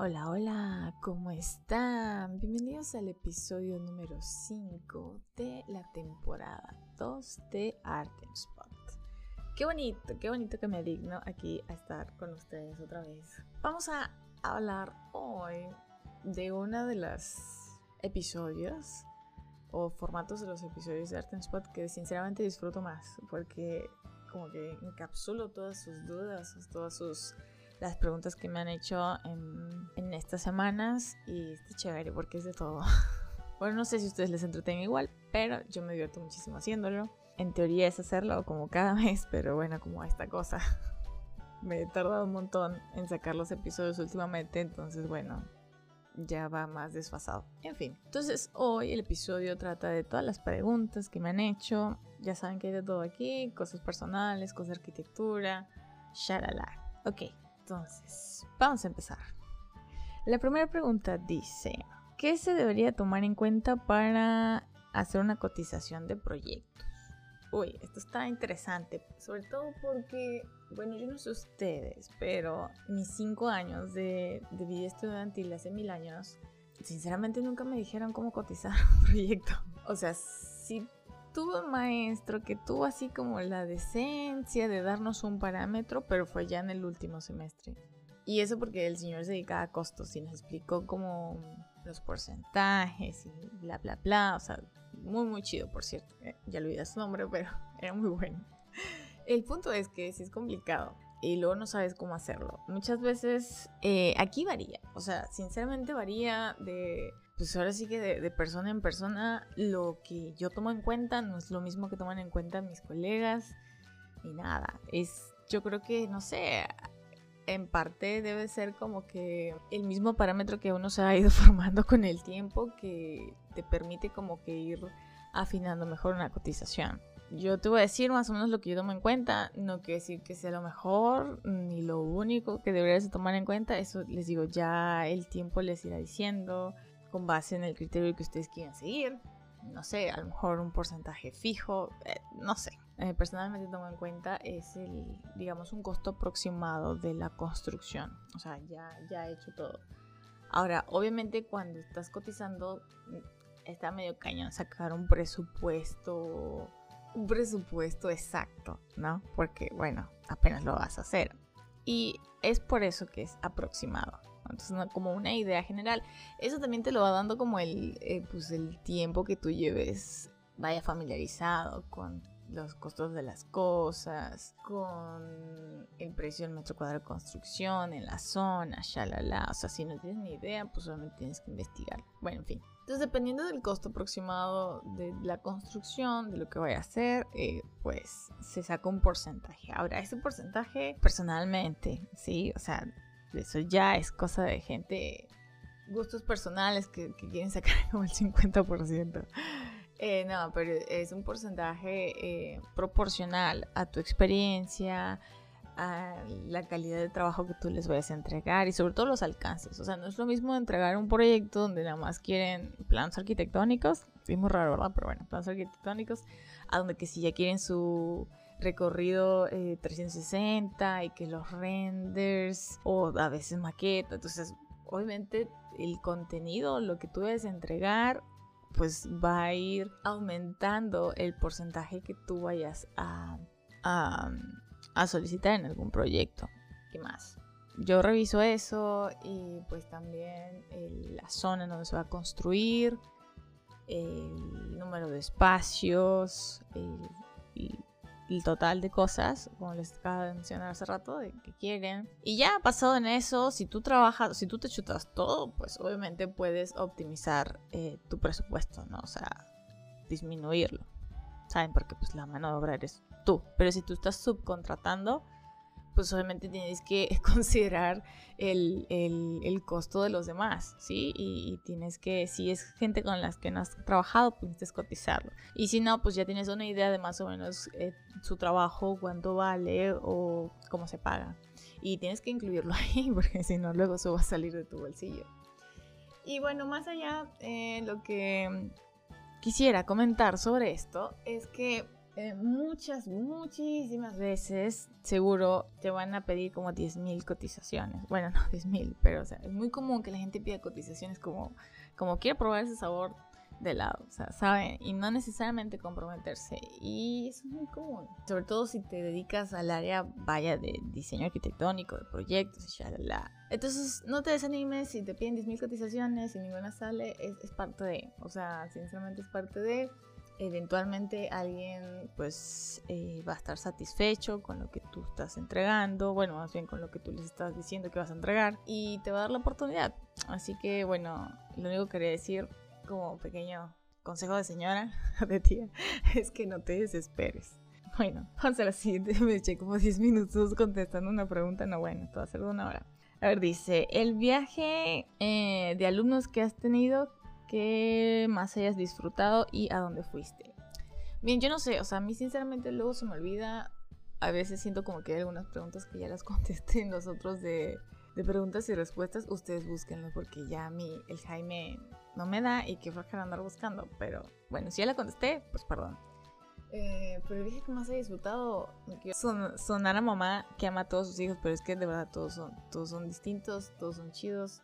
Hola, hola, ¿cómo están? Bienvenidos al episodio número 5 de la temporada 2 de Art Spot. Qué bonito, qué bonito que me digno aquí a estar con ustedes otra vez. Vamos a hablar hoy de uno de los episodios o formatos de los episodios de Art Spot que sinceramente disfruto más porque como que encapsulo todas sus dudas, todas sus las preguntas que me han hecho en, en estas semanas y está chévere porque es de todo. Bueno, no sé si a ustedes les entretenga igual, pero yo me divierto muchísimo haciéndolo. En teoría es hacerlo como cada mes, pero bueno, como esta cosa. me he tardado un montón en sacar los episodios últimamente, entonces bueno, ya va más desfasado. En fin, entonces hoy el episodio trata de todas las preguntas que me han hecho. Ya saben que hay de todo aquí, cosas personales, cosas de arquitectura, shalala. Ok, entonces, vamos a empezar. La primera pregunta dice, ¿qué se debería tomar en cuenta para hacer una cotización de proyectos? Uy, esto está interesante, sobre todo porque, bueno, yo no sé ustedes, pero mis cinco años de, vida estudiantil hace mil años, sinceramente nunca me dijeron cómo cotizar un proyecto. O sea, sí tuve un maestro que tuvo así como la decencia de darnos un parámetro, pero fue ya en el último semestre. Y eso porque el señor se dedicaba a costos y nos explicó como los porcentajes y bla, bla, bla. O sea, muy, muy chido, por cierto. Eh, ya olvidé su nombre, pero era muy bueno. El punto es que sí es complicado y luego no sabes cómo hacerlo. Muchas veces eh, aquí varía, o sea, sinceramente varía de pues ahora sí que de, persona en persona lo que yo tomo en cuenta no es lo mismo que toman en cuenta mis colegas ni nada. Es, yo creo que, no sé, en parte debe ser como que el mismo parámetro que uno se ha ido formando con el tiempo que te permite como que ir afinando mejor una cotización. Yo te voy a decir más o menos lo que yo tomo en cuenta, no quiere decir que sea lo mejor ni lo único que deberías tomar en cuenta, eso les digo, ya el tiempo les irá diciendo, con base en el criterio que ustedes quieren seguir. No sé, a lo mejor un porcentaje fijo, eh, no sé. Eh, personalmente tomo en cuenta es el, digamos, un costo aproximado de la construcción. O sea, ya, ya he hecho todo. Ahora, obviamente cuando estás cotizando, mm, está medio cañón sacar un presupuesto, un presupuesto exacto, ¿no? Porque, bueno, apenas lo vas a hacer. Y es por eso que es aproximado. Entonces, como una idea general. Eso también te lo va dando como el, eh, pues el tiempo que tú lleves, vaya familiarizado con los costos de las cosas, con el precio del metro cuadrado de construcción en la zona, shalala. O sea, si no tienes ni idea, pues solamente tienes que investigar. Bueno, en fin. Entonces, dependiendo del costo aproximado de la construcción, de lo que vaya a hacer, eh, pues se saca un porcentaje. Ahora, ese porcentaje, personalmente, sí, o sea, eso ya es cosa de gente, gustos personales que, quieren sacar como el 50%. Eh, no, pero es un porcentaje eh, proporcional a tu experiencia, a la calidad de trabajo que tú les vayas a entregar y sobre todo los alcances. O sea, no es lo mismo entregar un proyecto donde nada más quieren planos arquitectónicos, es muy raro, ¿verdad? Pero bueno, planos arquitectónicos, a donde que si ya quieren su recorrido 360 eh, y que los renders o a veces maqueta. Entonces, obviamente el contenido, lo que tú debes entregar, pues va a ir aumentando el porcentaje que tú vayas a, a, solicitar en algún proyecto. ¿Qué más? Yo reviso eso y pues también la zona en donde se va a construir, el número de espacios, el, el total de cosas, como les acabo de mencionar hace rato, de que quieren. Y ya pasado en eso, si tú trabajas, si tú te chutas todo, pues obviamente puedes optimizar eh, tu presupuesto, ¿no? O sea, disminuirlo. ¿Saben? Porque pues la mano de obra eres tú. Pero si tú estás subcontratando, pues obviamente tienes que considerar el, costo de los demás, ¿sí? Y, tienes que, si es gente con las que no has trabajado, pues tienes cotizarlo. Y si no, pues ya tienes una idea de más o menos eh, su trabajo, cuánto vale o cómo se paga. Y tienes que incluirlo ahí, porque si no, luego eso va a salir de tu bolsillo. Y bueno, más allá, eh, lo que quisiera comentar sobre esto es que eh, muchas, muchísimas veces seguro te van a pedir como 10.000 cotizaciones. Bueno, no 10.000, pero o sea, es muy común que la gente pida cotizaciones como, como quiere probar ese sabor de lado, o sea, ¿saben? Y no necesariamente comprometerse. Y eso es muy común. Sobre todo si te dedicas al área, vaya, de diseño arquitectónico, de proyectos, y la Entonces, no te desanimes si te piden 10.000 cotizaciones y ninguna sale, es, es parte de, o sea, sinceramente es parte de eventualmente alguien pues eh, va a estar satisfecho con lo que tú estás entregando, bueno, más bien con lo que tú les estás diciendo que vas a entregar y te va a dar la oportunidad. Así que bueno, lo único que quería decir como pequeño consejo de señora, de tía, es que no te desesperes. Bueno, vamos a la siguiente. Me eché como 10 minutos contestando una pregunta. No, bueno, esto va a ser de una hora. A ver, dice, el viaje eh, de alumnos que has tenido que más hayas disfrutado y a dónde fuiste. Bien, yo no sé, o sea, a mí sinceramente luego se me olvida. A veces siento como que hay algunas preguntas que ya las contesté en nosotros de, de preguntas y respuestas. Ustedes búsquenlo porque ya a mí el Jaime no me da y que que andar buscando. Pero bueno, si ya la contesté, pues perdón. Eh, pero dije que más he disfrutado son, sonar a mamá que ama a todos sus hijos, pero es que de verdad todos son, todos son distintos, todos son chidos,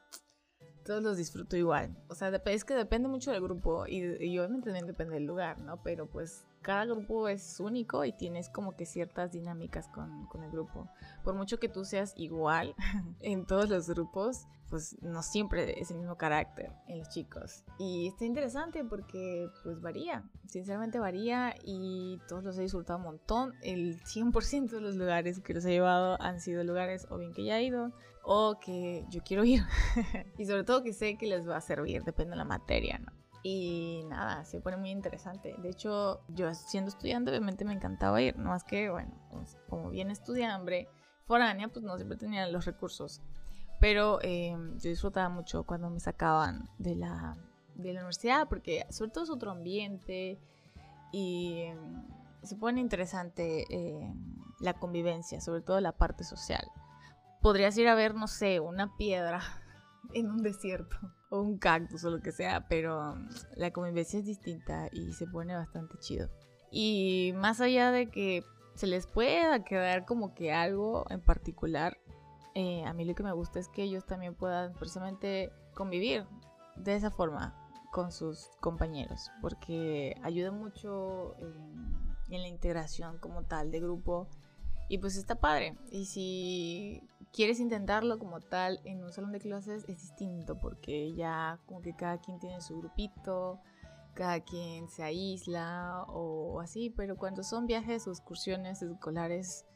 todos los disfruto igual. O sea, es que depende mucho del grupo y, y obviamente también depende del lugar, ¿no? Pero pues cada grupo es único y tienes como que ciertas dinámicas con, con el grupo. Por mucho que tú seas igual en todos los grupos, pues no siempre es el mismo carácter en los chicos. Y está interesante porque pues varía, sinceramente varía y todos los he disfrutado un montón. El 100% de los lugares que los he llevado han sido lugares o bien que ya he ido o que yo quiero ir. y sobre todo que sé que les va a servir, depende de la materia, ¿no? Y nada, se pone muy interesante. De hecho, yo siendo estudiante obviamente me encantaba ir, no más que, bueno, pues, como bien estudiante foránea, pues no siempre tenía los recursos. Pero em, yo disfrutaba mucho cuando me sacaban de la, de la universidad, porque sobre todo es otro ambiente y em, se pone interesante em, la convivencia, sobre todo la parte social. Podrías ir a ver, no sé, una piedra en un desierto o un cactus o lo que sea, pero mm, la convivencia es distinta y se pone bastante chido. Y más allá de que se les pueda quedar como que algo en particular, eh, a mí lo que me gusta es que ellos también puedan precisamente convivir de esa forma con sus compañeros, porque ayuda mucho en, en la integración como tal de grupo y pues está padre. Y si quieres intentarlo como tal en un salón de clases es distinto porque ya como que cada quien tiene su grupito, cada quien se aísla o así, pero cuando son viajes o excursiones escolares,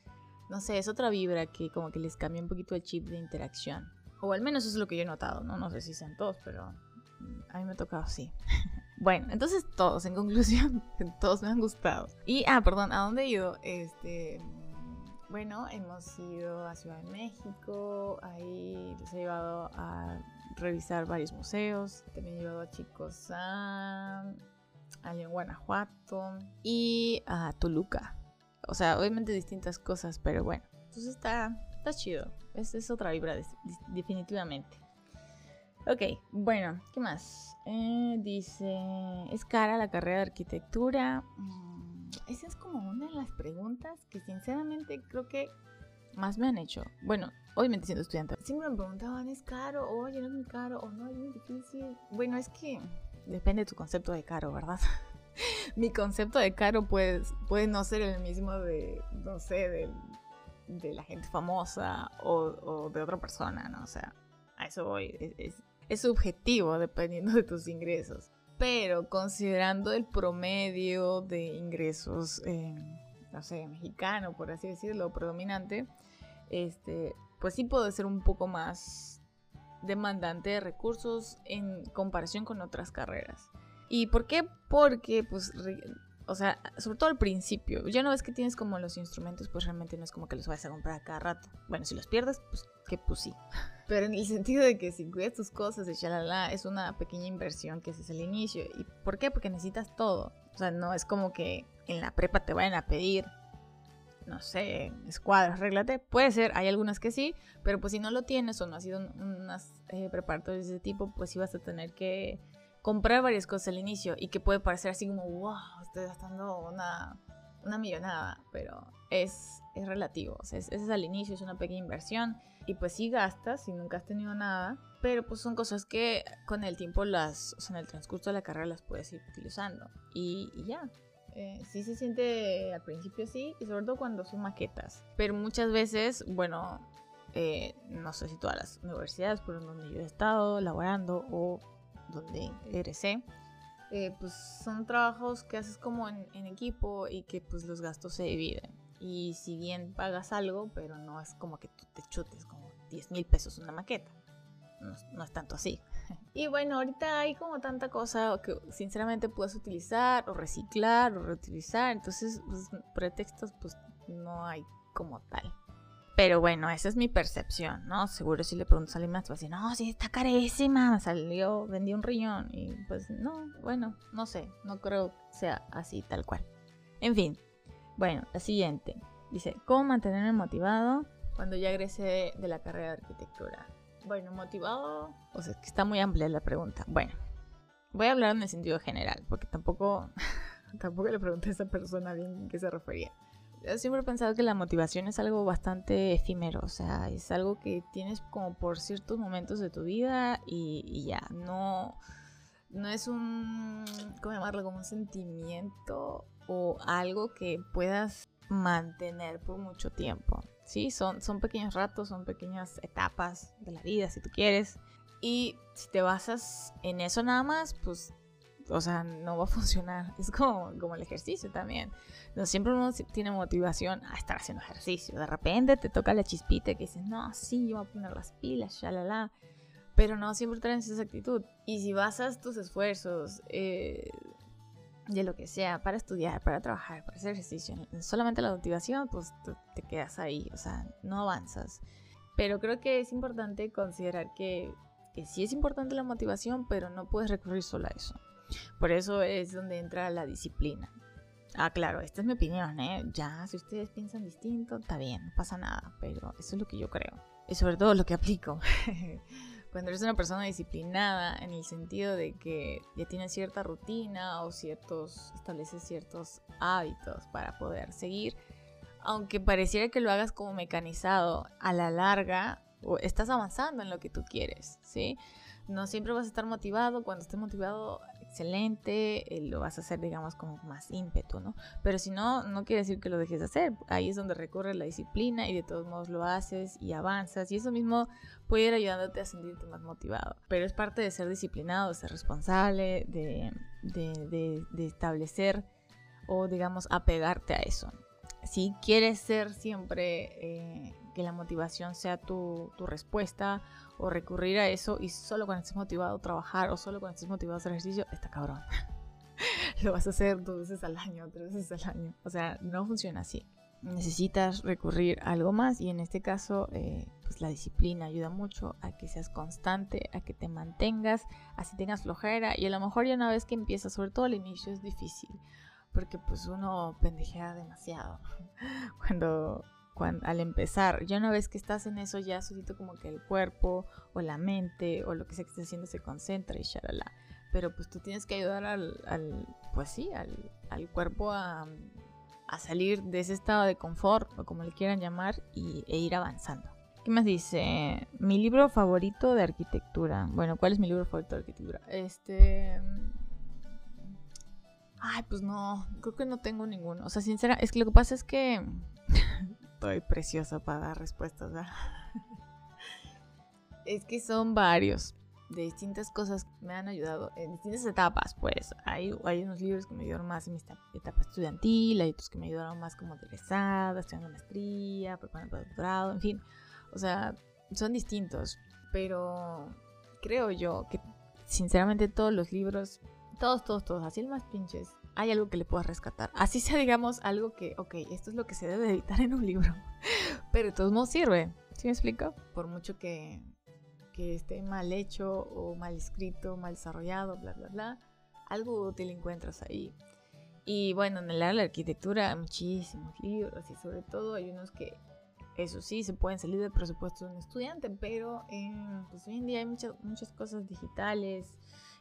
no sé, es otra vibra que como que les cambia un poquito el chip de interacción. O al menos eso es lo que yo he notado, ¿no? No sé si sean todos, pero mm, a mí me ha tocado así. bueno, entonces todos, en conclusión, todos me han gustado. Y, ah, perdón, ¿a dónde he ido? Este, bueno, hemos ido a Ciudad de México, ahí los he llevado a revisar varios museos, también he llevado a chicos a, en Guanajuato y a Toluca. O sea, obviamente distintas cosas, pero bueno, entonces está, está chido. Esta es otra vibra, definitivamente. Ok, bueno, ¿qué más? Eh, dice, es cara la carrera de arquitectura. Esa es como una de las preguntas que sinceramente creo que más me han hecho. Bueno, obviamente siendo estudiante. Siempre me preguntaban, ¿es caro? Oye, no es muy caro. O no, es muy difícil. Bueno, es que depende de tu concepto de caro, ¿verdad? Mi concepto de caro puede, puede no ser el mismo de, no sé, de, de la gente famosa o, de otra persona, ¿no? O sea, a eso voy. Es, es subjetivo dependiendo de tus ingresos pero considerando el promedio de ingresos, no sé, mexicano, por así decirlo, predominante, este, pues sí puede ser un poco más demandante de recursos en comparación con otras carreras. ¿Y por qué? Porque, pues, o sea, sobre todo al principio, ya no ves que tienes como los instrumentos, pues realmente no es como que los vayas a comprar a cada rato. Bueno, si los pierdes, pues que pues sí. Pero en el sentido de que si cuidas tus cosas y shalala, es una pequeña inversión que es el inicio. ¿Y por qué? Porque necesitas todo. O sea, no es como que en la prepa te vayan a pedir, no sé, escuadras, arréglate. Puede ser, hay algunas que sí, pero pues si no lo tienes o no has sido unas eh, preparatorias de ese tipo, pues sí vas a tener que comprar varias cosas al inicio y que puede parecer así como, wow, estoy gastando una una millonada, pero es, es relativo. O sea, es, es al inicio, es una pequeña inversión y pues sí gastas si nunca has tenido nada, pero pues son cosas que con el tiempo las, o sea, en el transcurso de la carrera las puedes ir utilizando y, y ya. Eh, sí se siente al principio sí, y sobre todo cuando son maquetas. Pero muchas veces, bueno, eh, no sé si todas las universidades por donde yo he estado laborando o donde egresé, eh, pues son trabajos que haces como en, en, equipo y que pues los gastos se dividen. Y si bien pagas algo, pero no es como que tú te chutes como 10 mil pesos una maqueta. No, no, es tanto así. Y bueno, ahorita hay como tanta cosa que sinceramente puedes utilizar o reciclar o reutilizar. Entonces, pues, pretextos pues no hay como tal. Pero bueno, esa es mi percepción, ¿no? Seguro si le preguntas a alguien más, te va a decir, no, sí, está carísima, salió, vendí un riñón. Y pues no, bueno, no sé, no creo sea así tal cual. En fin, bueno, la siguiente. Dice, ¿cómo mantenerme motivado cuando ya egresé de la carrera de arquitectura? Bueno, motivado, o sea, que está muy amplia la pregunta. Bueno, voy a hablar en el sentido general, porque tampoco, tampoco le pregunté a esa persona bien a qué se refería. Yo siempre he pensado que la motivación es algo bastante efímero, o sea, es algo que tienes como por ciertos momentos de tu vida y, y ya, no, no es un, ¿cómo llamarlo? Como un sentimiento o algo que puedas mantener por mucho tiempo. Sí, son, son pequeños ratos, son pequeñas etapas de la vida, si tú quieres. Y si te basas en eso nada más, pues o sea, no va a funcionar. Es como, como el ejercicio también. No, siempre uno tiene motivación a estar haciendo ejercicio. De repente te toca la chispita que dices, no, sí, yo voy a poner las pilas, ya la la. Pero no siempre traes esa actitud. Y si basas tus esfuerzos eh, de lo que sea, para estudiar, para trabajar, para hacer ejercicio, solamente la motivación, pues te, quedas ahí. O sea, no avanzas. Pero creo que es importante considerar que, que sí es importante la motivación, pero no puedes recurrir solo a eso. Por eso es donde entra la disciplina. Ah, claro, esta es mi opinión, ¿eh? Ya, si ustedes piensan distinto, está bien, no pasa nada, pero eso es lo que yo creo. Y sobre todo lo que aplico. Cuando eres una persona disciplinada, en el sentido de que ya tienes cierta rutina o ciertos, estableces ciertos hábitos para poder seguir, aunque pareciera que lo hagas como mecanizado, a la larga estás avanzando en lo que tú quieres, ¿sí? No siempre vas a estar motivado, cuando estés motivado excelente, eh, lo vas a hacer, digamos, con más ímpetu, ¿no? Pero si no, no quiere decir que lo dejes de hacer. Ahí es donde recurre la disciplina y de todos modos lo haces y avanzas. Y eso mismo puede ir ayudándote a sentirte más motivado. Pero es parte de ser disciplinado, de ser responsable, de, de, establecer o, digamos, apegarte a eso. Si quieres ser siempre eh, que la motivación sea tu, respuesta o recurrir a eso y solo cuando estés motivado a trabajar o solo cuando estés motivado a hacer ejercicio, está cabrón. Lo vas a hacer dos veces al año, tres veces al año. O sea, no funciona así. Necesitas recurrir a algo más y en este caso, eh, pues la disciplina ayuda mucho a que seas constante, a que te mantengas, así tengas flojera y a lo mejor ya una vez que empiezas, sobre todo al inicio es difícil porque pues uno pendejea demasiado cuando al empezar, ya una vez que estás en eso, ya solito como que el cuerpo o la mente o lo que sea que estés haciendo se concentra y shalala. Pero pues tú tienes que ayudar al, al pues sí, al, al cuerpo a, a, salir de ese estado de confort o como le quieran llamar y, e ir avanzando. ¿Qué más dice? Mi libro favorito de arquitectura. Bueno, ¿cuál es mi libro favorito de arquitectura? Este... Ay, pues no, creo que no tengo ninguno. O sea, sincera, es que lo que pasa es que estoy preciosa para dar respuestas, ¿verdad? es que son varios de distintas cosas que me han ayudado en distintas etapas, pues. Hay, hay unos libros que me ayudaron más en mi etapa estudiantil, hay otros que me ayudaron más como egresada, estudiando maestría, preparando para doctorado, en fin. O sea, son distintos, pero creo yo que sinceramente todos los libros, todos, todos, todos, así el más pinches, hay algo que le puedas rescatar. Así sea, digamos, algo que, ok, esto es lo que se debe evitar en un libro, pero de todos modos sirve. ¿Sí me explico? Por mucho que, que esté mal hecho o mal escrito, mal desarrollado, bla, bla, bla, algo útil encuentras ahí. Y bueno, en el área de la arquitectura hay muchísimos libros y sobre todo hay unos que, eso sí, se pueden salir del presupuesto de un estudiante, pero pues hoy en día hay muchas cosas digitales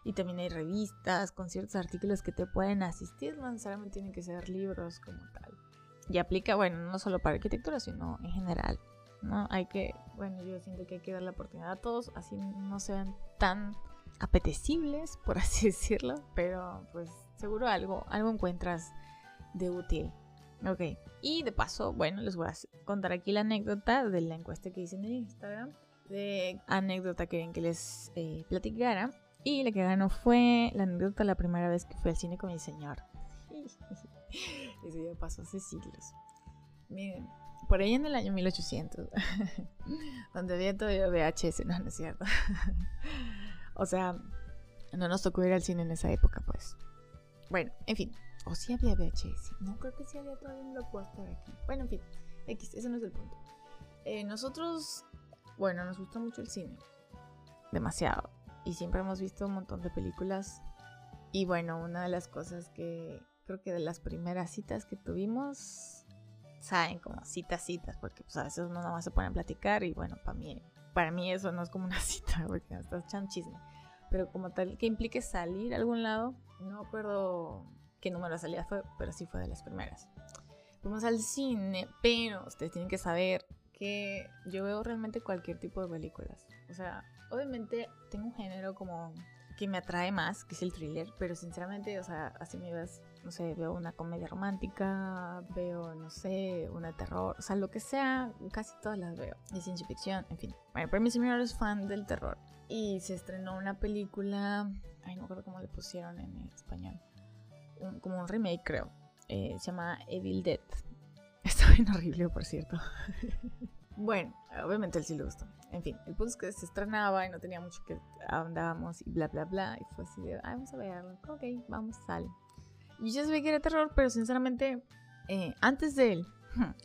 Y también hay revistas con ciertos artículos que te pueden asistir, no necesariamente tienen que ser libros como tal. Y aplica, bueno, no solo para arquitectura, sino en general. ¿no? Hay que, bueno, yo siento que hay que dar la oportunidad a todos, así no se ven tan apetecibles, por así decirlo, pero pues seguro algo, algo encuentras de útil. Ok, y de paso, bueno, les voy a contar aquí la anécdota de la encuesta que hice en Instagram, de anécdota que ven que les eh, platicara. Y la que ganó fue la anécdota la primera vez que fui al cine con mi señor. Eso ya pasó hace siglos. Miren, por ahí en el año 1800, donde había todavía VHS, no, no es cierto. o sea, no nos tocó ir al cine en esa época, pues. Bueno, en fin. O si había VHS. No creo que sí había todavía un blockbuster aquí. Bueno, en fin. X, ese no es el punto. Eh, nosotros, bueno, nos gusta mucho el cine. Demasiado. Y siempre hemos visto un montón de películas. Y bueno, una de las cosas que creo que de las primeras citas que tuvimos, saben, como citas, citas, porque pues a veces uno nada más se pone a platicar y bueno, para mí, para mí eso no es como una cita, porque estás echando chisme. Pero como tal que implique salir a algún lado, no acuerdo qué número de salida fue, pero sí fue de las primeras. Fuimos al cine, pero ustedes tienen que saber que yo veo realmente cualquier tipo de películas. O sea, obviamente tengo un género como que me atrae más, que es el thriller, pero sinceramente, o sea, así me ves, no sé, veo una comedia romántica, veo, no sé, una terror, o sea, lo que sea, casi todas las veo. De ciencia ficción, en fin. Bueno, pero mi señor es fan del terror. Y se estrenó una película, ay, no recuerdo cómo le pusieron en español, como un remake, creo. Eh, se llama Evil Dead. Bien horrible, por cierto. bueno, obviamente él sí le gustó. En fin, el punto es que se estrenaba y no tenía mucho que andábamos y bla, bla, bla. Y fue así de, ay, vamos a verlo. Ok, vamos, sale. Y yo sabía que era terror, pero sinceramente, eh, antes de él,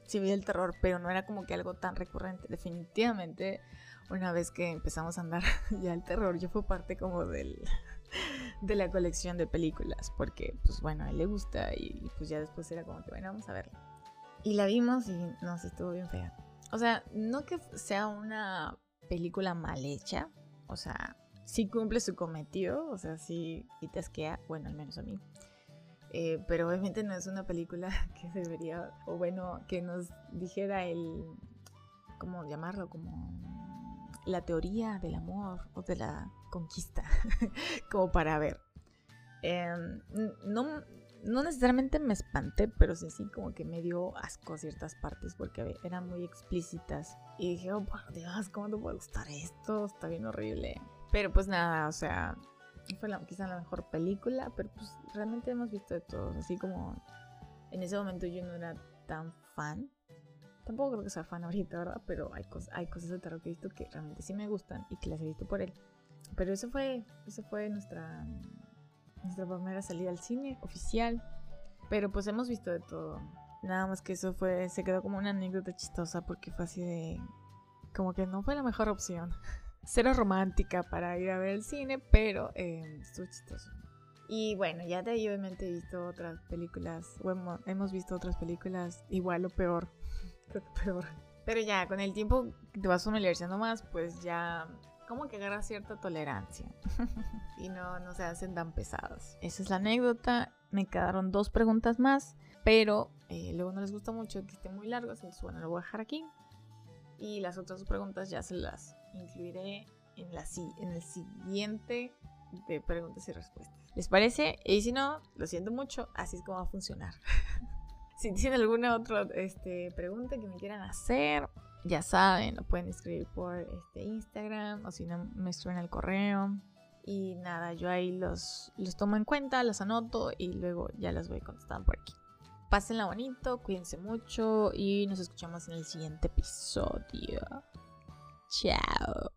sí vi el terror, pero no era como que algo tan recurrente. Definitivamente, una vez que empezamos a andar ya el terror, yo fue parte como del, de la colección de películas, porque pues bueno, a él le gusta y, pues ya después era como que bueno, vamos a verla. Y la vimos y no sé, estuvo bien fea. O sea, no que sea una película mal hecha, o sea, sí cumple su cometido, o sea, sí, te asquea, bueno, al menos a mí. Eh, pero obviamente no es una película que debería, o bueno, que nos dijera el, ¿cómo llamarlo? Como la teoría del amor o de la conquista, como para ver. Em, no, no necesariamente me espanté, pero sí, sí, como que me dio asco ciertas partes porque eran muy explícitas. Y dije, oh, Dios, ¿cómo te puede gustar esto? Está bien horrible. Pero pues nada, o sea, fue la, quizá la mejor película, pero pues realmente hemos visto de todos. Así como en ese momento yo no era tan fan. Tampoco creo que sea fan ahorita, ¿verdad? Pero hay, cosas hay cosas de terror que he visto que realmente sí me gustan y que las he visto por él. Pero eso fue, eso fue nuestra nuestra primera salida al cine oficial. Pero pues hemos visto de todo. Nada más que eso fue, se quedó como una anécdota chistosa porque fue así de... Como que no fue la mejor opción. Cero romántica para ir a ver el cine, pero eh, estuvo chistoso. Y bueno, ya de ahí obviamente he visto otras películas, bueno, hemos visto otras películas igual o peor, creo que peor. Pero ya con el tiempo te vas familiarizando más, pues ya como que agarra cierta tolerancia y no, no se hacen tan pesadas. Esa es la anécdota. Me quedaron dos preguntas más, pero eh, luego no les gusta mucho que esté muy largo, entonces bueno, lo voy a dejar aquí. Y las otras dos preguntas ya se las incluiré en, la, en el siguiente de preguntas y respuestas. ¿Les parece? Y si no, lo siento mucho, así es como va a funcionar. si tienen alguna otra este, pregunta que me quieran hacer, ya saben, lo pueden escribir por este Instagram o si no me escriben al correo. Y nada, yo ahí los, los tomo en cuenta, los anoto y luego ya las voy contestando por aquí. Pásenla bonito, cuídense mucho y nos escuchamos en el siguiente episodio. Chao.